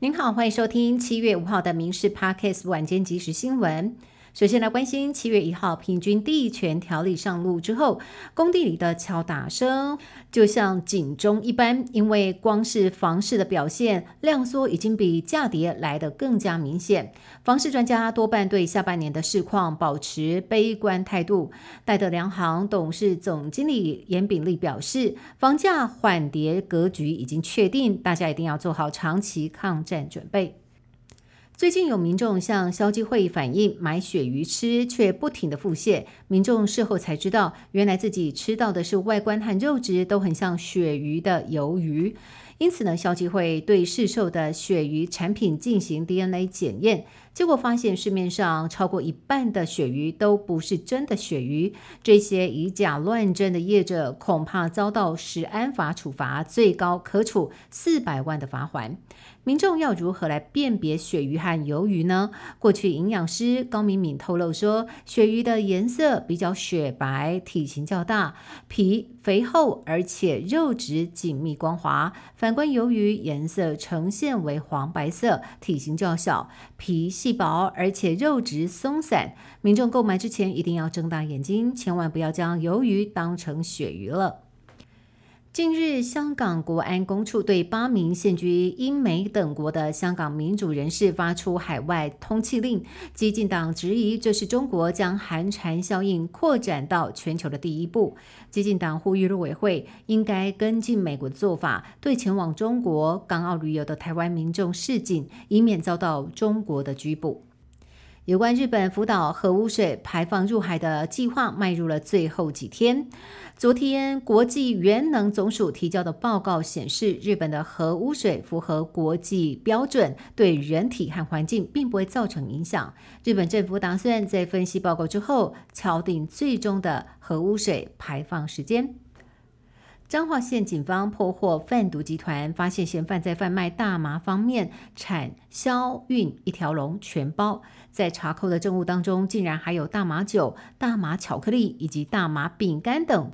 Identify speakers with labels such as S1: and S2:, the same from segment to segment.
S1: 您好，欢迎收听七月五号的《民事 Podcast》晚间即时新闻。首先来关心，七月一号平均地权条例上路之后，工地里的敲打声就像警钟一般，因为光是房市的表现量缩已经比价跌来得更加明显。房市专家多半对下半年的市况保持悲观态度。戴德梁行董事总经理严炳立表示，房价缓跌格局已经确定，大家一定要做好长期抗战准备。最近有民众向消基会反映买鳕鱼吃，却不停的腹泻。民众事后才知道，原来自己吃到的是外观和肉质都很像鳕鱼的鱿鱼。因此呢，消基会对市售的鳕鱼产品进行 DNA 检验。结果发现，市面上超过一半的鳕鱼都不是真的鳕鱼。这些以假乱真的业者，恐怕遭到食安法处罚，最高可处四百万的罚款。民众要如何来辨别鳕鱼和鱿鱼呢？过去营养师高敏敏透露说，鳕鱼的颜色比较雪白，体型较大，皮肥厚，而且肉质紧密光滑。反观鱿鱼，颜色呈现为黄白色，体型较小，皮。细薄，而且肉质松散，民众购买之前一定要睁大眼睛，千万不要将鱿鱼当成鳕鱼了。近日，香港国安公署对八名现居英美等国的香港民主人士发出海外通缉令。激进党质疑这是中国将寒蝉效应扩展到全球的第一步。激进党呼吁陆委会应该跟进美国的做法，对前往中国、港澳旅游的台湾民众示警，以免遭到中国的拘捕。有关日本福岛核污水排放入海的计划迈入了最后几天。昨天，国际原能总署提交的报告显示，日本的核污水符合国际标准，对人体和环境并不会造成影响。日本政府打算在分析报告之后，敲定最终的核污水排放时间。彰化县警方破获贩毒集团，发现嫌犯在贩卖大麻方面产销运一条龙全包。在查扣的证物当中，竟然还有大麻酒、大麻巧克力以及大麻饼干等。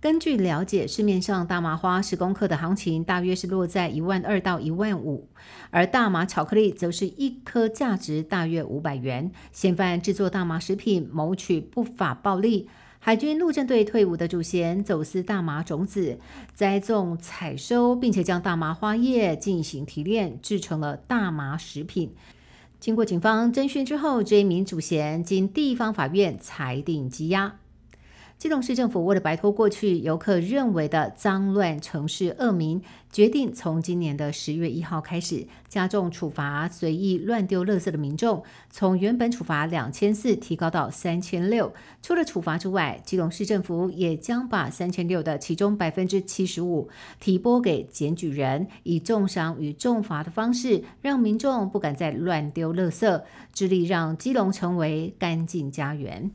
S1: 根据了解，市面上大麻花十公克的行情大约是落在一万二到一万五，而大麻巧克力则是一颗价值大约五百元。嫌犯制作大麻食品，谋取不法暴利。海军陆战队退伍的祖先走私大麻种子，栽种、采收，并且将大麻花叶进行提炼，制成了大麻食品。经过警方侦讯之后，这一名祖先经地方法院裁定羁押。基隆市政府为了摆脱过去游客认为的脏乱城市恶名，决定从今年的十月一号开始加重处罚随意乱丢垃圾的民众，从原本处罚两千四提高到三千六。除了处罚之外，基隆市政府也将把三千六的其中百分之七十五提拨给检举人，以重赏与重罚的方式，让民众不敢再乱丢垃圾，致力让基隆成为干净家园。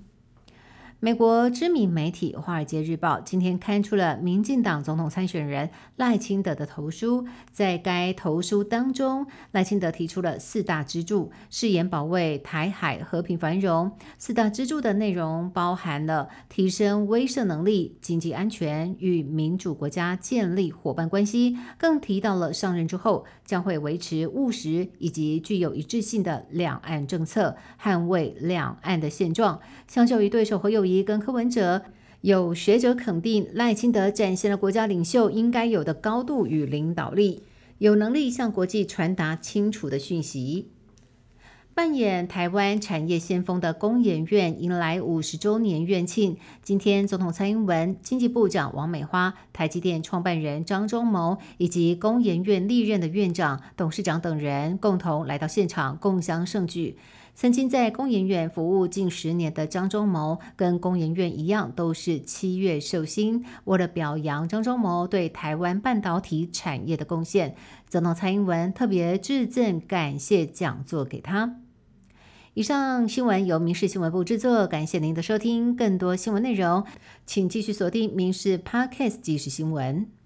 S1: 美国知名媒体《华尔街日报》今天刊出了民进党总统参选人赖清德的投书。在该投书当中，赖清德提出了四大支柱，誓言保卫台海和平繁荣。四大支柱的内容包含了提升威慑能力、经济安全与民主国家建立伙伴关系，更提到了上任之后将会维持务实以及具有一致性的两岸政策，捍卫两岸的现状。相较于对手和友谊。跟柯文哲，有学者肯定赖清德展现了国家领袖应该有的高度与领导力，有能力向国际传达清楚的讯息。扮演台湾产业先锋的工研院迎来五十周年院庆。今天，总统蔡英文、经济部长王美花、台积电创办人张忠谋以及工研院历任的院长、董事长等人共同来到现场，共襄盛举。曾经在工研院服务近十年的张忠谋，跟工研院一样，都是七月寿星。为了表扬张忠谋对台湾半导体产业的贡献，总统蔡英文特别致赠感谢讲座给他。以上新闻由民事新闻部制作，感谢您的收听。更多新闻内容，请继续锁定民事 Podcast 即时新闻。